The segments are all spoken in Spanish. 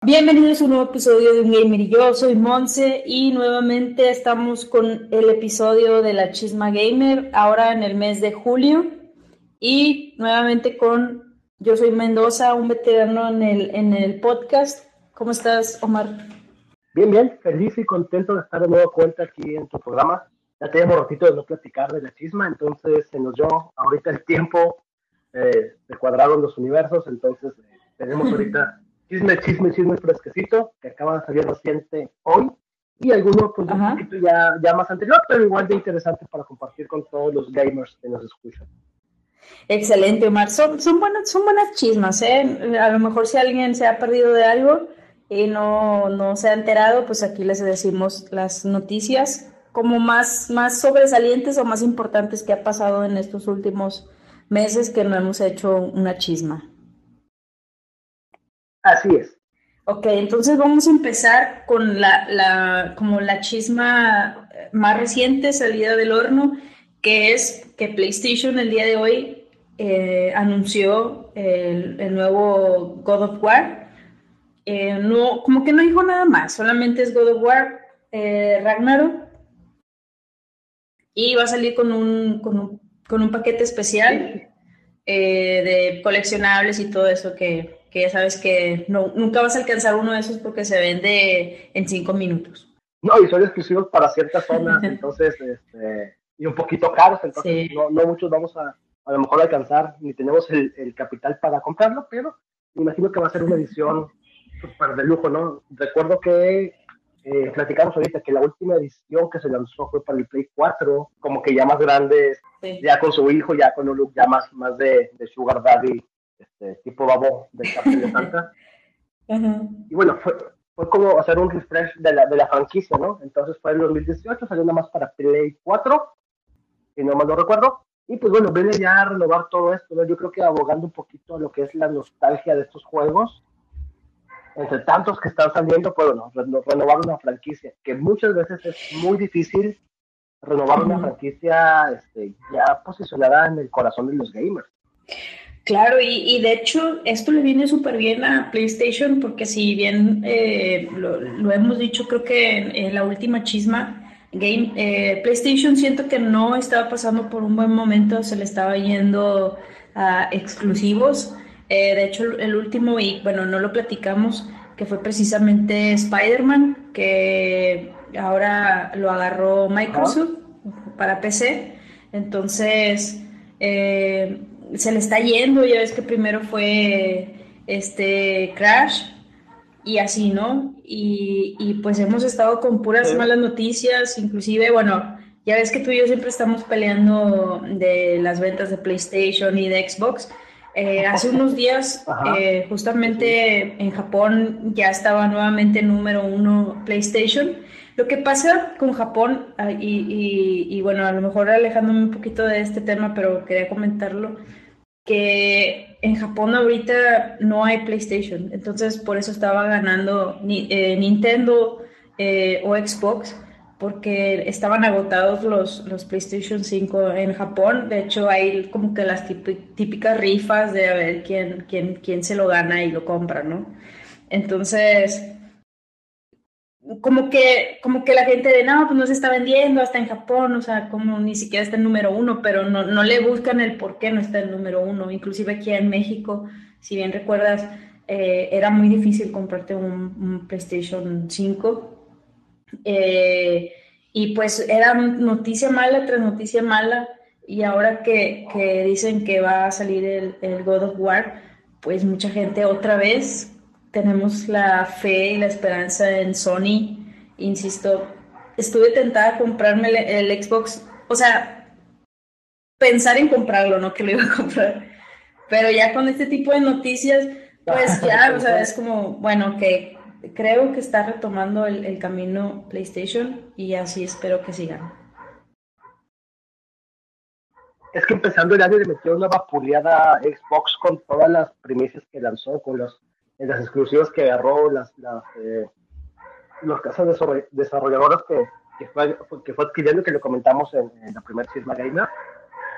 Bienvenidos a un nuevo episodio de Un Gamer y yo, soy Monse y nuevamente estamos con el episodio de la Chisma Gamer, ahora en el mes de julio y nuevamente con, yo soy Mendoza, un veterano en el, en el podcast. ¿Cómo estás, Omar? Bien, bien, feliz y contento de estar de nuevo cuenta aquí en tu programa. Ya teníamos ratito de no platicar de la chisma, entonces se nos dio ahorita el tiempo, eh, se cuadraron los universos, entonces eh, tenemos ahorita chisme, chisme, chisme fresquecito, que acaba de salir reciente hoy, y alguno pues un poquito ya, ya más anterior, pero igual de interesante para compartir con todos los gamers que nos escuchan. Excelente, Omar. Son, son, buenas, son buenas chismas, ¿eh? A lo mejor si alguien se ha perdido de algo y no, no se ha enterado, pues aquí les decimos las noticias como más, más sobresalientes o más importantes que ha pasado en estos últimos meses que no hemos hecho una chisma. Así es. Ok, entonces vamos a empezar con la, como la chisma más reciente salida del horno, que es que PlayStation el día de hoy eh, anunció el, nuevo God of War. Eh, no, como que no dijo nada más, solamente es God of War eh, Ragnarok. Y va a salir con un, con un, paquete especial de coleccionables y todo eso que, que ya sabes que no, nunca vas a alcanzar uno de esos porque se vende en cinco minutos. No, y son exclusivos para ciertas zonas, entonces, este, y un poquito caros, entonces no, no, muchos vamos a a lo mejor alcanzar, ni tenemos el, el, capital para comprarlo, pero me imagino que va a ser una edición súper de lujo, ¿no? Recuerdo que eh, platicamos ahorita que la última edición que se lanzó fue para el Play 4, como que ya más grande, ya con su hijo, ya con un look ya más, más de, de Sugar Daddy este, tipo babo de de Santa. Y bueno, fue, fue como hacer un refresh de la, de la franquicia, ¿no? Entonces fue en 2018, salió nada más para Play 4, si no mal no recuerdo. Y pues bueno, viene ya a renovar todo esto, ¿no? Yo creo que abogando un poquito a lo que es la nostalgia de estos juegos, entre tantos que están saliendo, pues bueno, renovar una franquicia, que muchas veces es muy difícil renovar una franquicia este, ya posicionada en el corazón de los gamers. Claro, y, de hecho esto le viene súper bien a PlayStation porque si bien eh, lo, hemos dicho creo que en, la última chisma, Game, eh, PlayStation siento que no estaba pasando por un buen momento, se le estaba yendo a exclusivos. Eh, de hecho el último, y bueno, no lo platicamos, que fue precisamente Spider-Man, que ahora lo agarró Microsoft para PC. Entonces, eh, se le está yendo, ya ves que primero fue este Crash y así, ¿no? Y, pues hemos estado con puras malas noticias, inclusive, bueno, ya ves que tú y yo siempre estamos peleando de las ventas de PlayStation y de Xbox. Eh, hace unos días, eh, justamente en Japón, ya estaba nuevamente número uno PlayStation. Lo que pasa con Japón, ah, y, y, bueno, a lo mejor alejándome un poquito de este tema, pero quería comentarlo, que en Japón ahorita no hay PlayStation, entonces por eso estaba ganando eh, Nintendo o Xbox, porque estaban agotados los, los PlayStation 5 en Japón. De hecho, hay como que las típicas rifas de a ver quién, quién, quién se lo gana y lo compra, ¿no? Entonces, como que, como que la gente de, no, pues no se está vendiendo hasta en Japón, o sea, como ni siquiera está el número uno, pero no, no le buscan el por qué no está el número uno. Inclusive aquí en México, si bien recuerdas, eh, era muy difícil comprarte un, PlayStation 5. Eh, y pues era noticia mala tras noticia mala. Y ahora que, que dicen que va a salir el, el God of War, pues mucha gente otra vez tenemos la fe y la esperanza en Sony. Insisto, estuve tentada a comprarme el, Xbox, o sea, pensar en comprarlo, no que lo iba a comprar. Pero ya con este tipo de noticias, pues ya, o sea, es como, bueno, que creo que está retomando el, camino PlayStation y así espero que sigan. Es que empezando el año le metió una vapuleada Xbox con todas las primicias que lanzó, con los en las exclusivas que agarró, las, las, eh, los casas desarrolladoras que, que, fue, que fue adquiriendo, que lo comentamos en, la primera Cisma Gamer.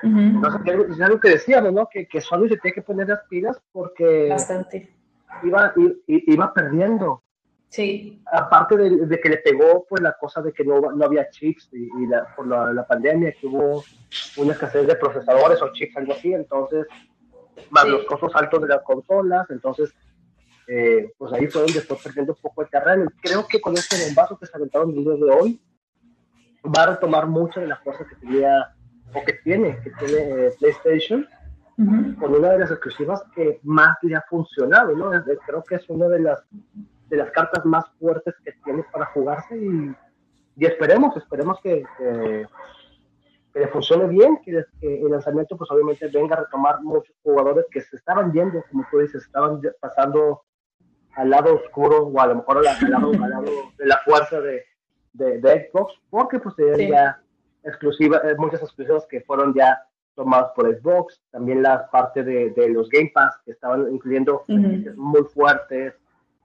Entonces, es algo que decíamos, ¿no? Que, que Sony se tiene que poner las pilas porque Bastante. Iba, iba perdiendo. Sí. Aparte de, que le pegó pues la cosa de que no, no había chips y, la, por la, pandemia que hubo una escasez de procesadores o chips, algo así, entonces, más los costos altos de las consolas, entonces, eh, pues ahí fue donde fue perdiendo un poco el terreno. Creo que con este bombazo que se aventaron el día de hoy, va a retomar muchas de las cosas que tenía o que tiene, que tiene eh, PlayStation, con una de las exclusivas que más le ha funcionado, ¿no? Creo que es una de las de las cartas más fuertes que tiene para jugarse y, y esperemos, esperemos que, que, le funcione bien, que, el lanzamiento pues obviamente venga a retomar muchos jugadores que se estaban yendo, como tú dices, estaban pasando al lado oscuro o a lo mejor al, lado, al lado, de la fuerza de, de, Xbox, porque pues ya exclusiva, eh, muchas exclusivas que fueron ya tomadas por Xbox, también la parte de, de los Game Pass que estaban incluyendo muy fuertes,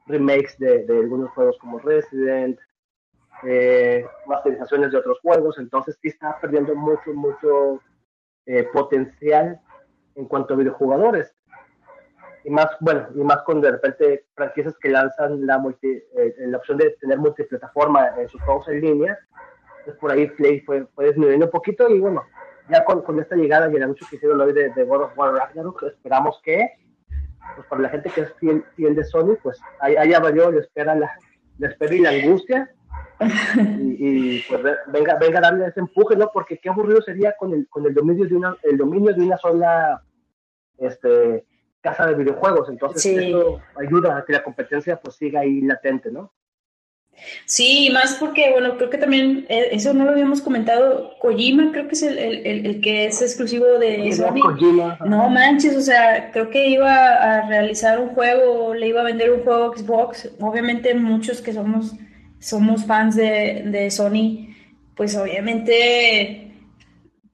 remakes de, de algunos juegos como Resident, eh, masterizaciones de otros juegos, entonces sí está perdiendo mucho, mucho eh, potencial en cuanto a videojugadores. Y más, bueno, y más con de repente franquicias que lanzan la, multi, eh, la opción de tener multiplataforma en sus juegos en línea, pues por ahí Play fue, fue disminuyendo un poquito y bueno, ya con, con esta llegada y el anuncio que hicieron hoy de, de God of War Ragnarok, esperamos que pues para la gente que es fiel, de Sony, pues allá valió, le espera la, le espera y la angustia. Y, pues venga, venga a darle ese empuje, ¿no? Porque qué aburrido sería con el, con el dominio de una, el dominio de una sola este, casa de videojuegos. Entonces eso ayuda a que la competencia pues siga ahí latente, ¿no? Sí, más porque, bueno, creo que también, eh, eso no lo habíamos comentado, Kojima creo que es el, el, el que es exclusivo de Sony. No manches, o sea, creo que iba a realizar un juego, le iba a vender un juego Xbox. Obviamente muchos que somos, somos fans de, de Sony, pues obviamente,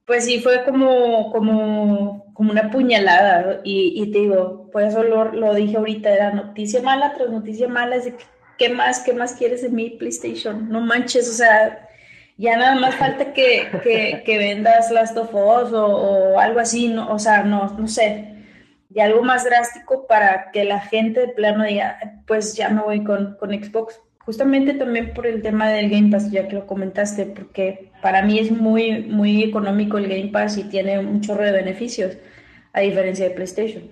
pues sí fue como, como, como una puñalada. Y, y te digo, por eso lo, lo dije ahorita, era noticia mala tras noticia mala, es de que ¿qué más, qué más quieres de mi PlayStation? No manches, o sea, ya nada más falta que, que, que vendas Last of Us o, algo así, no, o sea, no, no sé, y algo más drástico para que la gente de plano diga, pues ya me voy con, con Xbox. Justamente también por el tema del Game Pass, ya que lo comentaste, porque para mí es muy, muy económico el Game Pass y tiene un chorro de beneficios, a diferencia de PlayStation.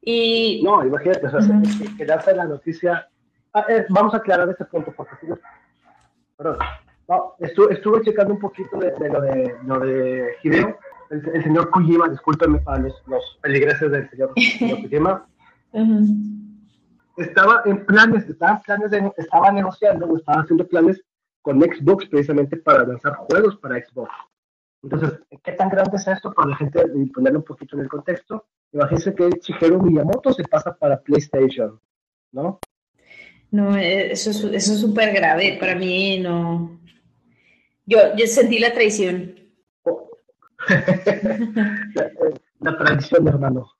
Y... No, imagínate, o sea, quedarse la noticia Ah, eh, vamos a aclarar ese punto, porque perdón, estuve, checando un poquito de, lo de lo de Hideo, el, señor Kojima, discúlpenme para los, los peligreses del señor, Kojima. Estaba en planes, estaba, planes de, estaba negociando, estaba haciendo planes con Xbox precisamente para lanzar juegos para Xbox. Entonces, ¿qué tan grande es esto para la gente y ponerlo un poquito en el contexto? Imagínense que Shigeru Miyamoto se pasa para PlayStation, ¿no? No, eso es eso es súper grave. Para mí no. Yo, yo sentí la traición. la, traición, hermano.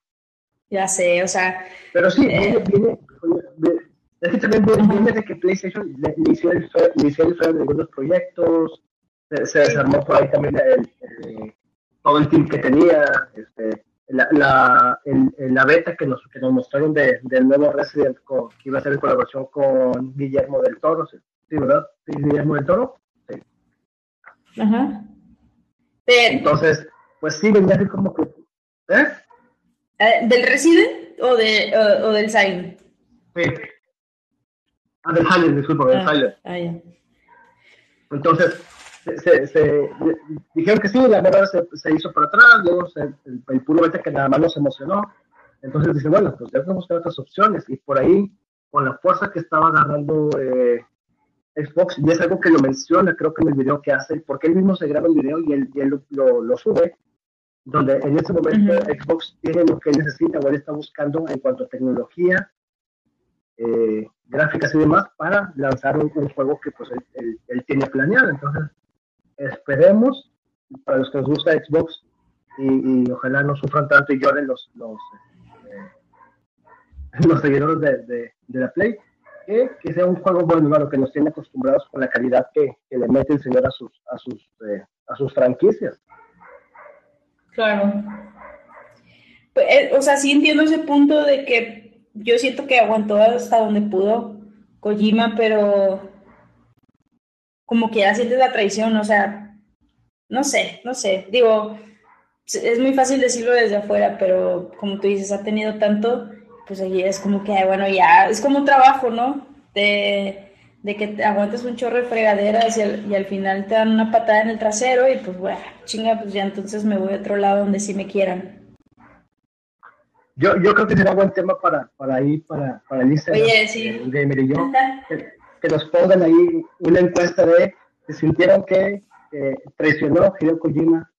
Ya sé, o sea. Pero sí, eh, viene, es que también viene, de que PlayStation le, hizo el feo de algunos proyectos, se, desarmó por ahí también el, todo el team que tenía, este, la, la, en, la beta que nos, que nos mostraron de, del nuevo Resident que iba a ser en colaboración con Guillermo del Toro, ¿sí, verdad? ¿Sí, Guillermo del Toro. Sí. Ajá. Entonces, pues sí, venía así como que... ¿eh? ¿eh? ¿Del Resident o, de, o, del Silent? Sí. Ah, del Silent, disculpa, del ah, Silent. Ah, ya. Entonces, se, se, dijeron que sí, la verdad se, se hizo para atrás, luego el, el, puro vete que nada más nos emocionó. Entonces dice, bueno, pues que buscar otras opciones. Y por ahí, con la fuerza que estaba agarrando eh, Xbox, y es algo que lo menciona, creo que en el video que hace, porque él mismo se graba el video y él, y él lo, lo, sube, donde en ese momento Xbox tiene lo que necesita o él está buscando en cuanto a tecnología, eh, gráficas y demás para lanzar un, juego que pues él, él, tiene planeado. Entonces, esperemos, para los que nos gusta Xbox, y, ojalá no sufran tanto y lloren los, los, eh, seguidores de, de, la Play, que, que sea un juego bueno, bueno, que nos tiene acostumbrados con la calidad que, que le mete el señor a sus, a sus, eh, a sus franquicias. Claro. Pues, eh, o sea, sí entiendo ese punto de que yo siento que aguantó hasta donde pudo Kojima, pero como que ya sientes la traición, o sea, no sé, no sé, digo, es muy fácil decirlo desde afuera, pero como tú dices, ha tenido tanto, pues allí es como que, bueno, ya, es como un trabajo, ¿no? De, de que te aguantes un chorro de fregaderas y al, y al, final te dan una patada en el trasero y pues, bueno, chinga, pues ya entonces me voy a otro lado donde sí me quieran. Yo, yo creo que será buen tema para, para ir, para, para el Instagram. Oye, sí. Gamer y yo que nos pongan ahí una encuesta de si sintieron que eh, traicionó Hideo Kojima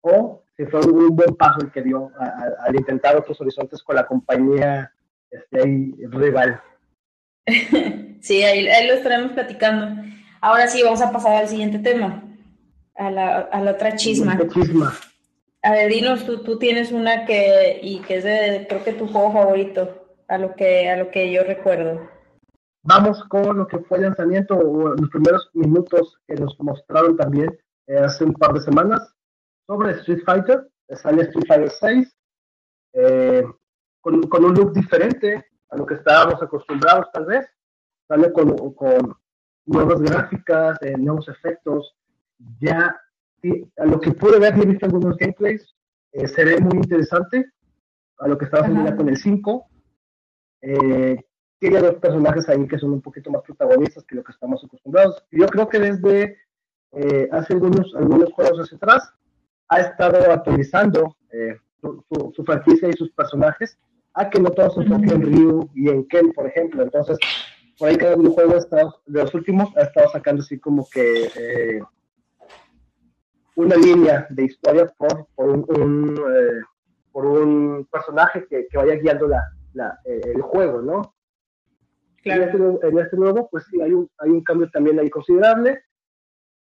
o si fue un buen paso el que dio al intentar otros horizontes con la compañía este, rival. Sí, ahí, ahí, lo estaremos platicando. Ahora sí, vamos a pasar al siguiente tema, a la, a la otra chisma. chisma. A ver, dinos, tú, tú tienes una que, y que es de, creo que tu juego favorito, a lo que, a lo que yo recuerdo. Vamos con lo que fue el lanzamiento o los primeros minutos que nos mostraron también eh, hace un par de semanas sobre Street Fighter. Sale Street Fighter 6 eh, con, con, un look diferente a lo que estábamos acostumbrados tal vez. Sale con, con nuevas gráficas, eh, nuevos efectos. Ya a lo que pude ver, he visto algunos gameplays, eh, se ve muy interesante a lo que estaba haciendo con el 5. Eh, tiene dos personajes ahí que son un poquito más protagonistas que lo que estamos acostumbrados. Yo creo que desde eh, hace algunos, algunos juegos hacia atrás ha estado actualizando eh, su, su, franquicia y sus personajes a que no todos se enfoquen en Ryu y en Ken, por ejemplo. Entonces, por ahí cada videojuego ha estado, de los últimos ha estado sacando así como que eh, una línea de historia por, por un, un por un personaje que, que vaya guiando la, la, el juego, ¿no? En, este, en, este, nuevo, pues sí, hay un, hay un cambio también ahí considerable.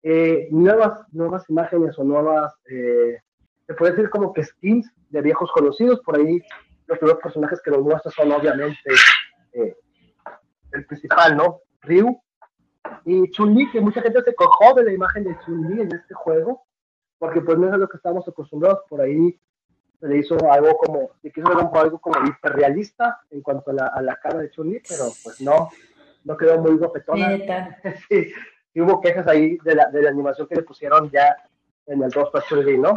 Eh, nuevas, nuevas imágenes o nuevas, eh, se puede decir como que skins de viejos conocidos. Por ahí los primeros personajes que nos muestran son obviamente eh, el principal, ¿no? Ryu y Chun-Li, que mucha gente se cojó de la imagen de Chun-Li en este juego, porque pues no es a lo que estamos acostumbrados. Por ahí le hizo algo como, se quiso ver algo como hiperrealista en cuanto a la, a la cara de Chun-Li, pero pues no, no quedó muy gofetona. sí, y hubo quejas ahí de la, de la animación que le pusieron ya en el 2 para Chun-Li, ¿no?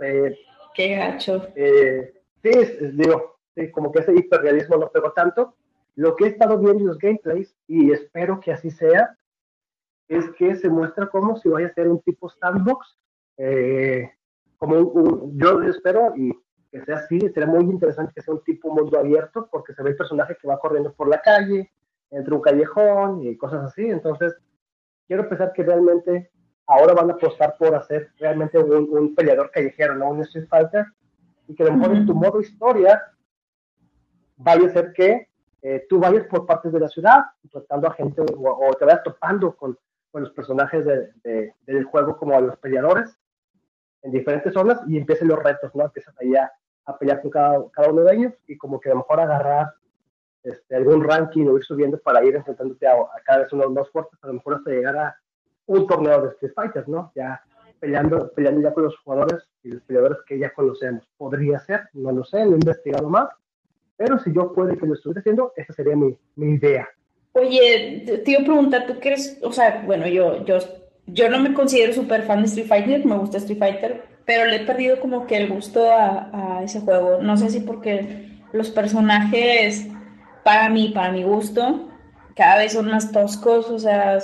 Eh, Qué gacho. Eh, sí, digo, sí, como que ese hiperrealismo no pegó tanto. Lo que he estado viendo en los gameplays, y espero que así sea, es que se muestra como si vaya a ser un tipo sandbox, eh, como un, yo espero y que sea así, sería muy interesante que sea un tipo mundo abierto, porque se ve el personaje que va corriendo por la calle, entre un callejón y cosas así, entonces quiero pensar que realmente ahora van a apostar por hacer realmente un, un peleador callejero, no un Street Fighter, y que a lo mejor en tu modo historia vaya a ser que eh, tú vayas por partes de la ciudad, tratando a gente, o, o te vayas topando con, con los personajes de, de, del juego como a los peleadores, en diferentes zonas y empiecen los retos, ¿no? Empiezas ahí a, a pelear con cada, cada, uno de ellos y como que a lo mejor agarrar este, algún ranking o ir subiendo para ir enfrentándote a, a cada vez unos más fuertes, a lo mejor hasta llegar a un torneo de Street Fighter, ¿no? Ya peleando, peleando ya con los jugadores y los peleadores que ya conocemos. Podría ser, no lo sé, no he investigado más, pero si yo puedo que lo estuviera haciendo, esa sería mi, mi idea. Oye, te iba a preguntar, ¿tú crees, o sea, bueno, yo, yo yo no me considero súper fan de Street Fighter, me gusta Street Fighter, pero le he perdido como que el gusto a, a, ese juego. No sé si porque los personajes, para mí, para mi gusto, cada vez son más toscos, o sea,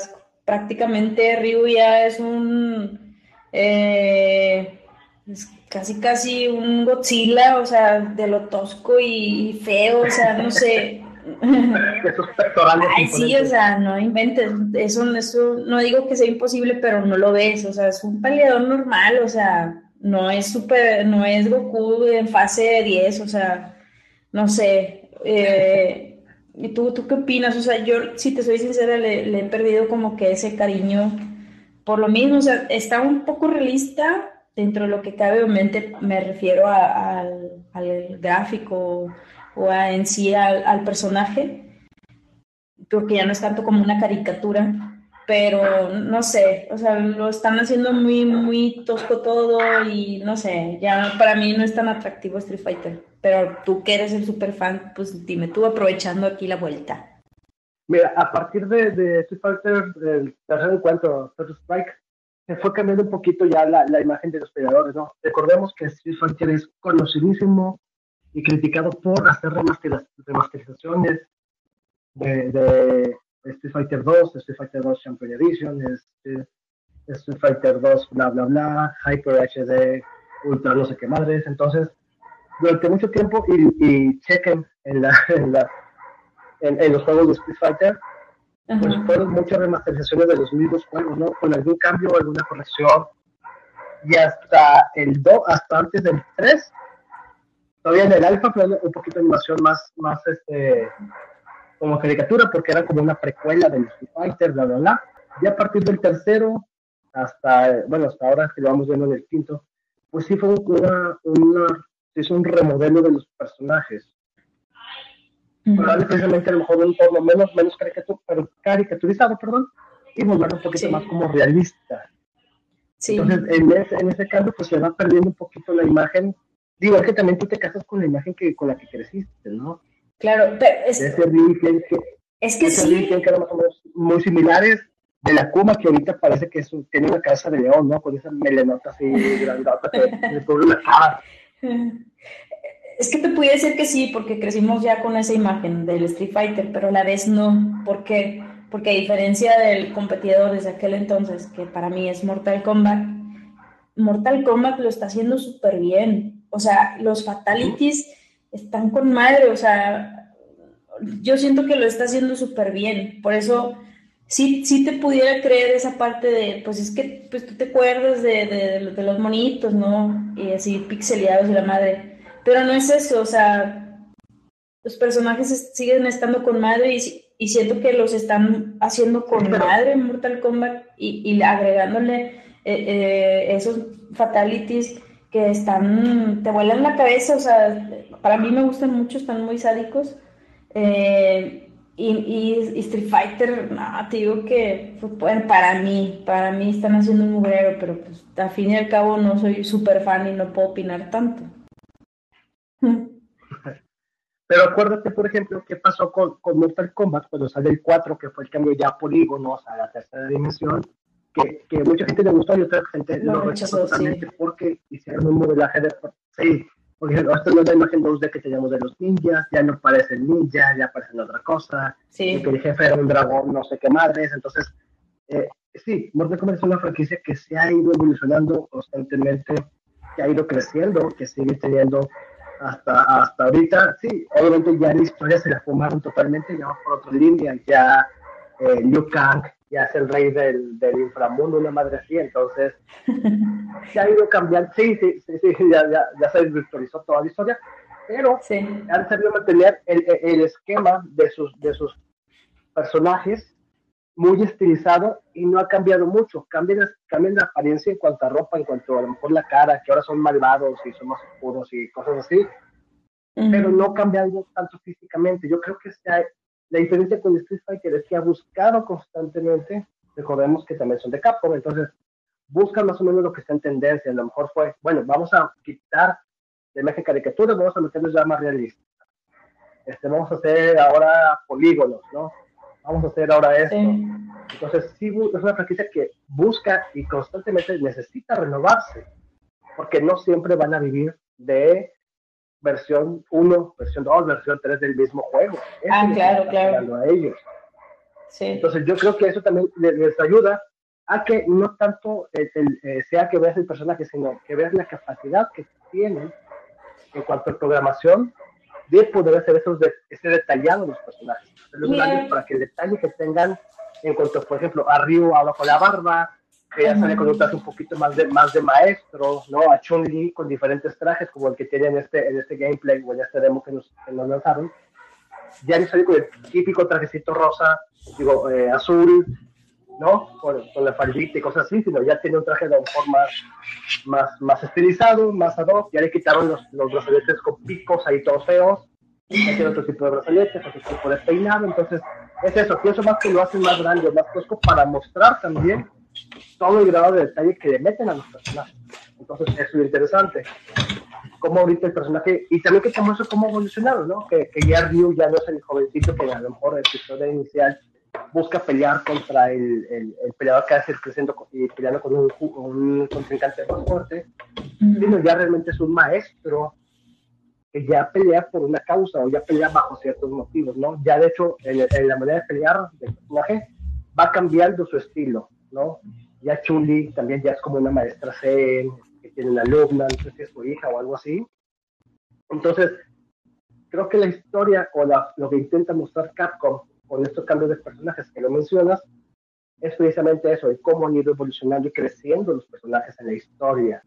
prácticamente Ryu ya es un... Eh, es casi casi un Godzilla, o sea, de lo tosco y feo, o sea, no sé. Esos pectorales. Ay, sí, o sea, no inventes. Eso, eso, no digo que sea imposible, pero no lo ves. O sea, es un peleador normal, o sea, no es super, no es Goku en fase 10, o sea, no sé. Eh, ¿Y tú, tú qué opinas? O sea, yo, si te soy sincera, le, le, he perdido como que ese cariño por lo mismo. O sea, está un poco realista dentro de lo que cabe, obviamente me refiero a, a, al, al gráfico o a, en sí al, al, personaje. porque ya no es tanto como una caricatura, pero no sé, o sea, lo están haciendo muy, muy tosco todo y no sé, ya para mí no es tan atractivo Street Fighter, pero tú que eres el super fan, pues dime tú aprovechando aquí la vuelta. Mira, a partir de, Street Fighter, el tercer encuentro, Third Strike, se fue cambiando un poquito ya la, la, imagen de los peleadores, ¿no? Recordemos que Street Fighter es conocidísimo y criticado por hacer remasterizaciones de, de Street Fighter 2, Street Fighter 2 Champion Edition, este, Street Fighter 2 bla bla bla, Hyper HD, Ultra no sé qué madres, entonces durante mucho tiempo y, y chequen en, la, en, la, en, los juegos de Street Fighter, pues fueron muchas remasterizaciones de los mismos juegos, ¿no? Con algún cambio, alguna corrección. Y hasta el 2, hasta antes del 3, todavía en el alfa, pero un poquito de animación más, más este, como caricatura, porque era como una precuela del Street Fighter, bla, bla, bla. Y a partir del tercero, hasta, bueno, hasta ahora que lo vamos viendo en el quinto, pues sí fue una, una hizo un remodelo de los personajes. Para precisamente a lo mejor un tono menos, menos caricatur, pero caricaturizado, perdón, y volverlo un poquito más como realista. Sí. Entonces, en ese, en ese caso, pues se va perdiendo un poquito la imagen. Digo, es que también tú te casas con la imagen que, con la que creciste, ¿no? Claro, pero es, ese que, es que sí. que eran más o menos muy similares de la Kuma, que ahorita parece que es, tiene una cabeza de león, ¿no? Con esa melenota así grandota que le cubre la cara. Es que te pudiera decir que sí, porque crecimos ya con esa imagen del Street Fighter, pero a la vez no. ¿Por qué? Porque a diferencia del competidor desde aquel entonces, que para mí es Mortal Kombat, Mortal Kombat lo está haciendo súper bien. O sea, los fatalities están con madre, o sea, yo siento que lo está haciendo súper bien. Por eso sí, sí te pudiera creer esa parte de, pues es que pues tú te acuerdas de, de, de los monitos, ¿no? Y así pixeleados y la madre pero no es eso, o sea, los personajes siguen estando con madre y, y siento que los están haciendo con madre en Mortal Kombat y, y agregándole eh, eh, esos fatalities que están, te vuelan la cabeza, o sea, para mí me gustan mucho, están muy sádicos. Eh, y, y, Street Fighter, no, te digo que bueno, para mí, para mí están haciendo un mugrero, pero pues al fin y al cabo no soy súper fan y no puedo opinar tanto. Pero acuérdate, por ejemplo, qué pasó con, con, Mortal Kombat cuando sale el 4, que fue el cambio ya a la tercera dimensión, que, que mucha gente le gustó y otra gente lo, rechazó totalmente porque hicieron un modelaje de... Sí, porque esta no es la imagen 2D que teníamos de los ninjas, ya no parecen ninjas, ya parecen otra cosa, sí. que el jefe era un dragón, no sé qué madres, entonces, eh, sí, Mortal Kombat es una franquicia que se ha ido evolucionando constantemente, que ha ido creciendo, que sigue teniendo hasta, hasta ahorita, sí, obviamente ya la historia se la fumaron totalmente, ya por otra línea, ya eh, Liu Kang ya es el rey del, del, inframundo, una madre así, entonces se ha ido cambiando, sí, sí, sí, sí ya, ya, ya, se desvirtualizó toda la historia, pero sí. han sabido mantener el, el, esquema de sus, de sus personajes muy estilizado y no ha cambiado mucho. Cambian, cambian la apariencia en cuanto a ropa, en cuanto a, lo mejor la cara, que ahora son malvados y son más oscuros y cosas así, pero no cambian tanto físicamente. Yo creo que sea, la diferencia con Street Fighter es que ha buscado constantemente, recordemos que también son de Capcom, entonces buscan más o menos lo que está en tendencia. A lo mejor fue, bueno, vamos a quitar la imagen caricatura, vamos a meternos ya más realistas. Este, vamos a hacer ahora polígonos, ¿no? vamos a hacer ahora esto. Entonces, sí, es una franquicia que busca y constantemente necesita renovarse, porque no siempre van a vivir de versión 1, versión 2, versión 3 del mismo juego. ah, claro, claro. A ellos. Sí. Entonces, yo creo que eso también les, ayuda a que no tanto eh, sea que veas el personaje, sino que veas la capacidad que tienen en cuanto a programación de poder hacer esos de, ese detallado los personajes. Los para que el detalle que tengan en cuanto, por ejemplo, a Ryu abajo la barba, que ya sale con un traje un poquito más de, más de maestro, ¿no? A Chun-Li con diferentes trajes, como el que tiene en este, en este gameplay o en este demo que nos, que nos lanzaron. Ya sale con el típico trajecito rosa, digo, eh, azul, ¿no? Con, con, la faldita y cosas así, sino ya tiene un traje de un más, más, más estilizado, más ad hoc, ya le quitaron los, los brazaletes con picos ahí todos feos, ya tiene otro tipo de brazaletes, otro tipo de peinado, entonces es eso, pienso más que lo hacen más grande, más tosco para mostrar también todo el grado de detalle que le meten a los personajes. Entonces, eso es interesante. Como ahorita el personaje, y también que te muestra cómo evolucionaron, ¿no? Que, que ya Ryu ya no es el jovencito que a lo mejor en su historia inicial busca pelear contra el, el, peleador que hace creciendo y peleando con un, un contrincante más fuerte, sino ya realmente es un maestro que ya pelea por una causa o ya pelea bajo ciertos motivos, ¿no? Ya de hecho, en, la manera de pelear del personaje va cambiando su estilo, ¿no? Ya Chun-Li también ya es como una maestra Zen, que tiene una alumna, no sé si es su hija o algo así. Entonces, creo que la historia o la, lo que intenta mostrar Capcom con estos cambios de personajes que lo mencionas es precisamente eso, de cómo han ido evolucionando y creciendo los personajes en la historia,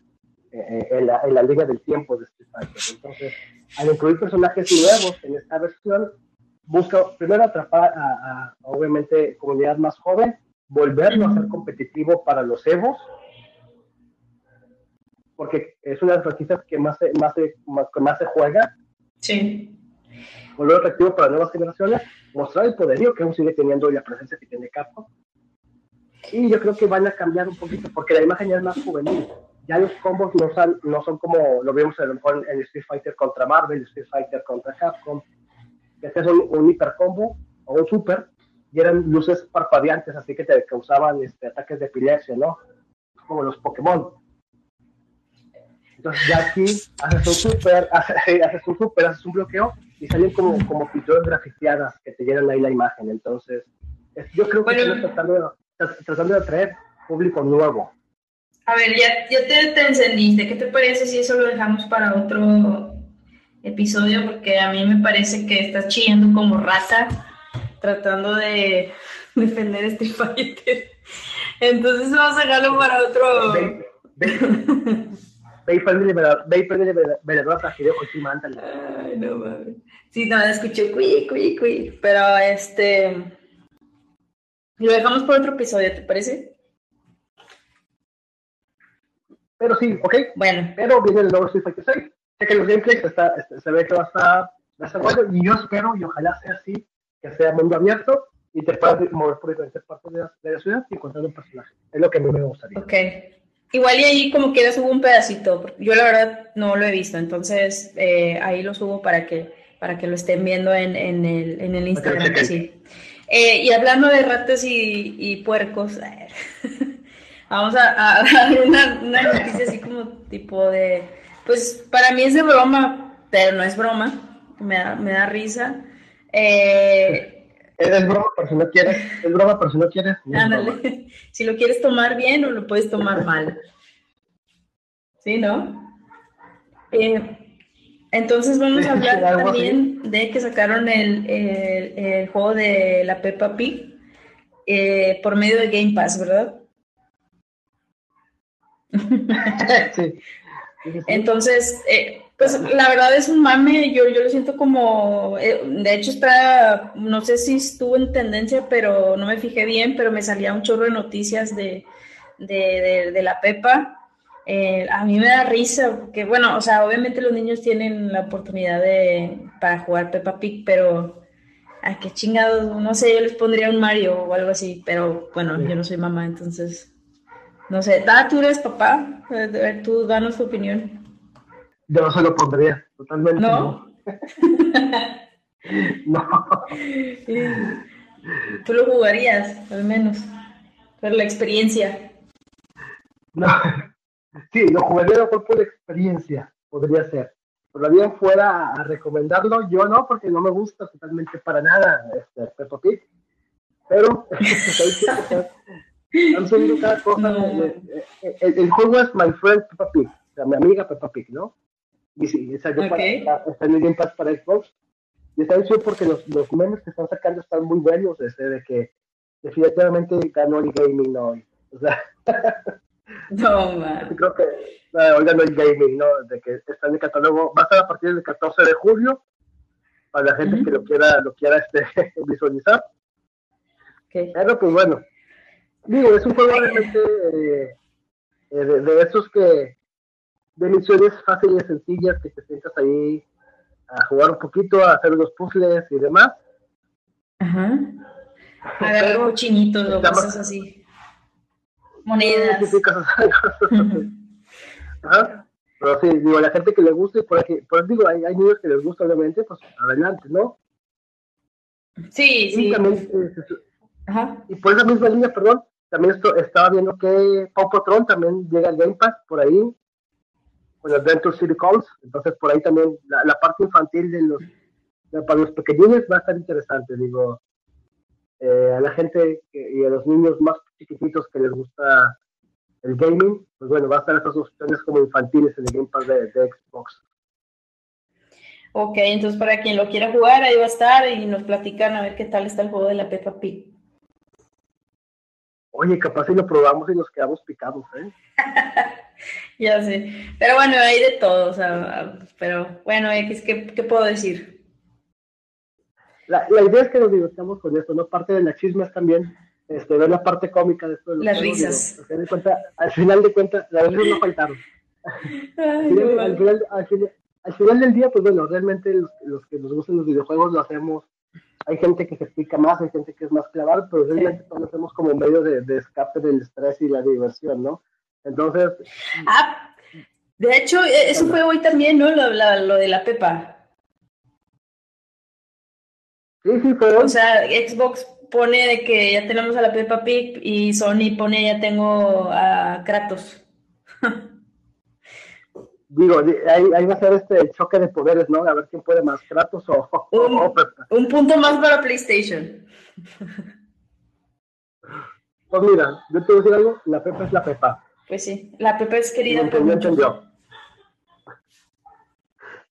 eh, eh, en, la, en la línea del tiempo de Street Fighter. Entonces, al incluir personajes nuevos en esta versión, busca primero atrapar a, obviamente comunidad más joven, volverlo a ser competitivo para los Evos, porque es una de las franquicias que más se, más, más, más se juega. Sí. Volver atractivo para nuevas generaciones, mostrar el poderío que aún sigue teniendo y la presencia que tiene Capcom. Y yo creo que van a cambiar un poquito, porque la imagen ya es más juvenil ya los combos no son, no son como lo vemos a lo mejor en Street Fighter contra Marvel, Street Fighter contra Capcom, que este es un, un hiper combo o un super, y eran luces parpadeantes, así que te causaban este, ataques de epilepsia, ¿no? Como los Pokémon. Entonces ya aquí haces un super, haces, un super, haces un bloqueo y salen como, como pinturas grafiteadas que te llenan ahí la imagen. Entonces, yo creo que bueno, tratando, tratando de atraer público nuevo. A ver, ya, ya te, te, encendiste. ¿Qué te parece si eso lo dejamos para otro episodio? Porque a mí me parece que estás chillando como rata tratando de defender este Fighter. Entonces vamos a dejarlo para otro. Ve, ve, ve, rata, que Ay, no mames. Sí, no, escuché cuí, cuí, cuí. Pero este. Lo dejamos para otro episodio, ¿te parece? Pero sí, ok. Bueno. Pero viene el nuevo Street Fighter 6. Sé que los gameplays está, se ve que va a estar, va a estar bueno y yo espero y ojalá sea así, que sea mundo abierto y te puedas mover por diferentes partes de la, de la ciudad y encontrar un personaje. Es lo que a mí me gustaría. Ok. Igual y ahí como quieras subo un pedacito. Yo la verdad no lo he visto, entonces eh, ahí lo subo para que, para que lo estén viendo en, en, el, en el Instagram. Sí. Eh, y hablando de ratas y, y puercos, Vamos a, dar una, noticia así como tipo de, pues para mí es de broma, pero no es broma, me da, me da risa. Eh, es broma, pero si no quieres, es broma, pero si no quieres. si lo quieres tomar bien o lo puedes tomar mal. ¿Sí, no? Eh, entonces vamos a hablar también de que sacaron el, el, juego de la Peppa Pig eh, por medio de Game Pass, ¿verdad? Entonces, eh, pues la verdad es un mame, yo, yo lo siento como, eh, de hecho está, no sé si estuvo en tendencia, pero no me fijé bien, pero me salía un chorro de noticias de, de, la Pepa. Eh, a mí me da risa, porque bueno, o sea, obviamente los niños tienen la oportunidad de, para jugar Peppa Pig, pero a qué chingados, no sé, yo les pondría un Mario o algo así, pero bueno, yo no soy mamá, entonces no sé, da, tú eres papá, tú danos tu opinión. Yo no se lo pondría, totalmente. ¿No? No. Tú lo jugarías, al menos, por la experiencia. No. Sí, lo jugaría por la experiencia, podría ser. Pero bien fuera a recomendarlo, yo no, porque no me gusta totalmente para nada este Peppa Pig. Pero Han subido cada cosa. El, juego es My Friend Peppa Pig, o sea, mi amiga Peppa Pig, ¿no? Y sí, yo okay. para, el Game Pass para Xbox. Y está hecho porque los, los memes que están sacando están muy buenos, este, de que definitivamente ganó el gaming hoy. O sea, no, man. creo que hoy ganó el gaming, ¿no? De que está en el catálogo, va a estar a partir del 14 de julio, para la gente que lo quiera, lo quiera este, visualizar. Okay. Pero pues bueno, Digo, es un juego realmente eh, eh, de, de, esos que, de misiones fáciles, sencillas, que te sientas ahí a jugar un poquito, a hacer los puzzles y demás. Agarrar cochinitos o cosas así. Monedas. Sí, cosas, Pero sí, digo, la gente que le gusta, y por aquí, por digo, hay, hay niños que les gusta, obviamente, pues adelante, ¿no? Sí, sí. Eh, Ajá. Y por esa misma línea, perdón, también esto, estaba viendo que Pop Patrol también llega al Game Pass por ahí, con Adventure City Calls, entonces por ahí también la, parte infantil de los, para los pequeñines va a estar interesante, digo, eh, a la gente y a los niños más chiquititos que les gusta el gaming, pues bueno, va a estar estas opciones como infantiles en el Game Pass de, de Xbox. Ok, entonces para quien lo quiera jugar, ahí va a estar y nos platican a ver qué tal está el juego de la Peppa Pig. Oye, capaz si lo probamos y nos quedamos picados, ¿eh? ya sé. Pero bueno, hay de todo, o sea, pero bueno, ¿qué, qué puedo decir? La, la, idea es que nos divertamos con esto, ¿no? Parte de la chisma es también este, ver la parte cómica de esto. De las risas. al final de cuentas, las risas no faltaron. al, final, al, final, del día, pues bueno, realmente los, los que nos gustan los videojuegos lo hacemos hay gente que se explica más, hay gente que es más clavada, pero realmente todos lo hacemos como medio de, escape del estrés y la diversión, ¿no? Entonces... Ah, de hecho, e, eso fue hoy también, ¿no? Lo, lo de la Pepa. Sí, sí, fue hoy. O sea, Xbox pone de que ya tenemos a la Peppa Pig y Sony pone ya tengo a Kratos. digo, ahí, va a ser este choque de poderes, ¿no? A ver quién puede más, Kratos o, un, un punto más para PlayStation. Pues mira, yo te voy a decir algo, la Pepa es la Pepa. Pues sí, la Pepa es querida por entendió.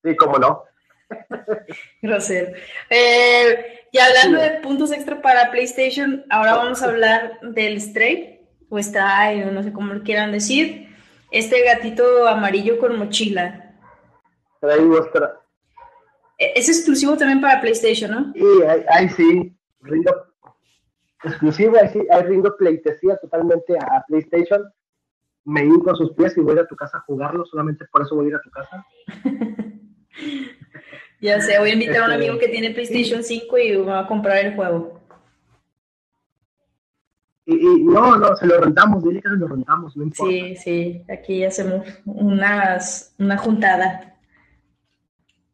Sí, cómo no. Grosero. Eh, y hablando de puntos extra para PlayStation, ahora vamos a hablar del Stray, o está, no sé cómo lo quieran decir. Este gatito amarillo con mochila. E, es exclusivo también para PlayStation, ¿no? Sí, ahí, sí. Ringo, exclusivo, ahí sí, hay Ringo pleitesía totalmente a, PlayStation. Me hinco a sus pies y voy a tu casa a jugarlo, solamente por eso voy a ir a tu casa. ya sé, voy a invitar a un este, amigo que tiene PlayStation 5 y va a comprar el juego. Y, no, no, se lo rentamos, dile que se lo rentamos, no importa. Sí, sí, aquí hacemos unas, una juntada.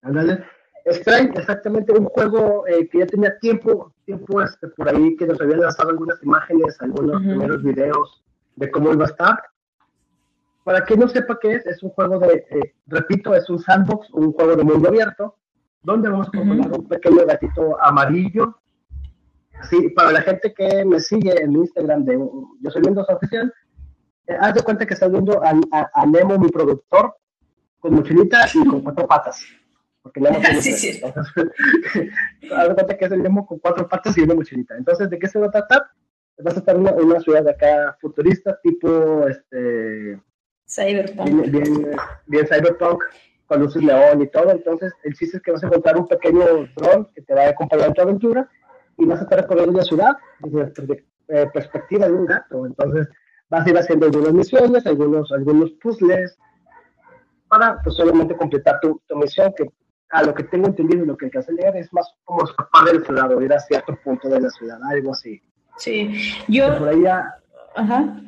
Ándale. Stray, exactamente un juego eh, que ya tenía tiempo, tiempo este, por ahí que nos habían lanzado algunas imágenes, algunos primeros videos de cómo iba a estar. Para quien no sepa qué es, es un juego de, eh, repito, es un sandbox, un juego de mundo abierto, donde vamos a controlar un pequeño gatito amarillo Sí, para la gente que me sigue en Instagram de Yo Soy Mendoza Oficial, eh, haz de cuenta que estás viendo a, Nemo, mi productor, con mochilita y con cuatro patas. Porque Nemo tiene sí, sí. haz de cuenta que es el Nemo con cuatro patas y una mochilita. Entonces, ¿de qué se va a tratar? Vas a estar en una, ciudad de acá futurista, tipo este. Cyberpunk. Bien, bien, cyberpunk, con luces neón y todo. Entonces, el chiste es que vas a encontrar un pequeño dron que te va a acompañar en tu aventura y vas a estar recorriendo la ciudad desde la eh, perspectiva de un gato. Entonces vas a ir haciendo algunas misiones, algunos, algunos puzzles, para pues obviamente completar tu, tu misión, que a lo que tengo entendido y lo que alcancé a leer es más como escapar del ciudad o ir a cierto punto de la ciudad, algo así. Sí, yo... Por ahí ya... Ajá.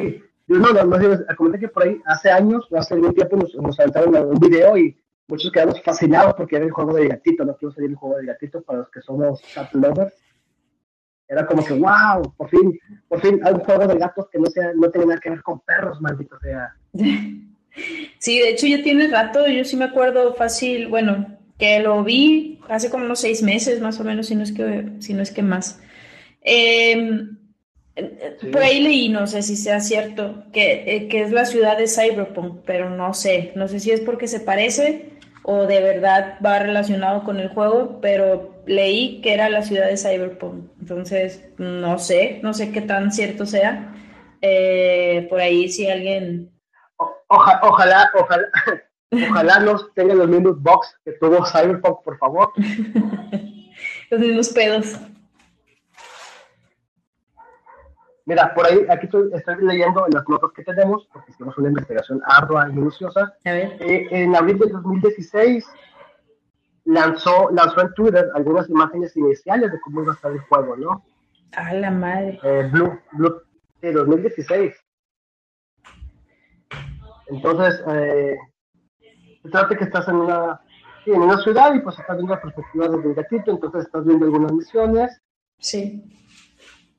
Sí, yo no, no, no, comenté que por ahí hace años o hace algún tiempo nos, nos aventaron un video y muchos quedamos fascinados porque era el juego del gatito, no quiero salir el juego del gatito para los que somos cat lovers. Era como que, wow, por fin, por fin hay un juego de gatos que no, sea, no tiene nada que ver con perros, maldito sea. Sí, de hecho ya tiene rato, yo sí me acuerdo fácil, bueno, que lo vi hace como unos seis meses más o menos, si no es que, si no es que más. Em, por ahí leí, no sé si sea cierto, que, eh, que, es la ciudad de Cyberpunk, pero no sé, no sé si es porque se parece o de verdad va relacionado con el juego, pero leí que era la ciudad de Cyberpunk. Entonces, no sé, no sé qué tan cierto sea. Eh, por ahí si alguien... ojalá, ojalá, ojalá nos tengan los mismos box que tuvo Cyberpunk, por favor. los mismos pedos. Mira, por ahí, aquí estoy, leyendo en las notas que tenemos, porque hicimos una investigación ardua y minuciosa. A ver. Eh, en abril del 2016, lanzó, lanzó en Twitter algunas imágenes iniciales de cómo iba a estar el juego, ¿no? A la madre. Eh, Blue, Blue, de 2016. Entonces, eh, trata que estás en una, en una ciudad y pues estás viendo la perspectiva desde el gatito, entonces estás viendo algunas misiones. Sí.